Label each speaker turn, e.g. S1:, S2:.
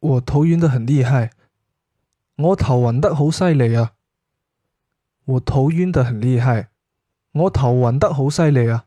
S1: 我头晕得很厉害。我头晕得好犀利啊。我头晕得很厉害。我头晕得好犀利啊。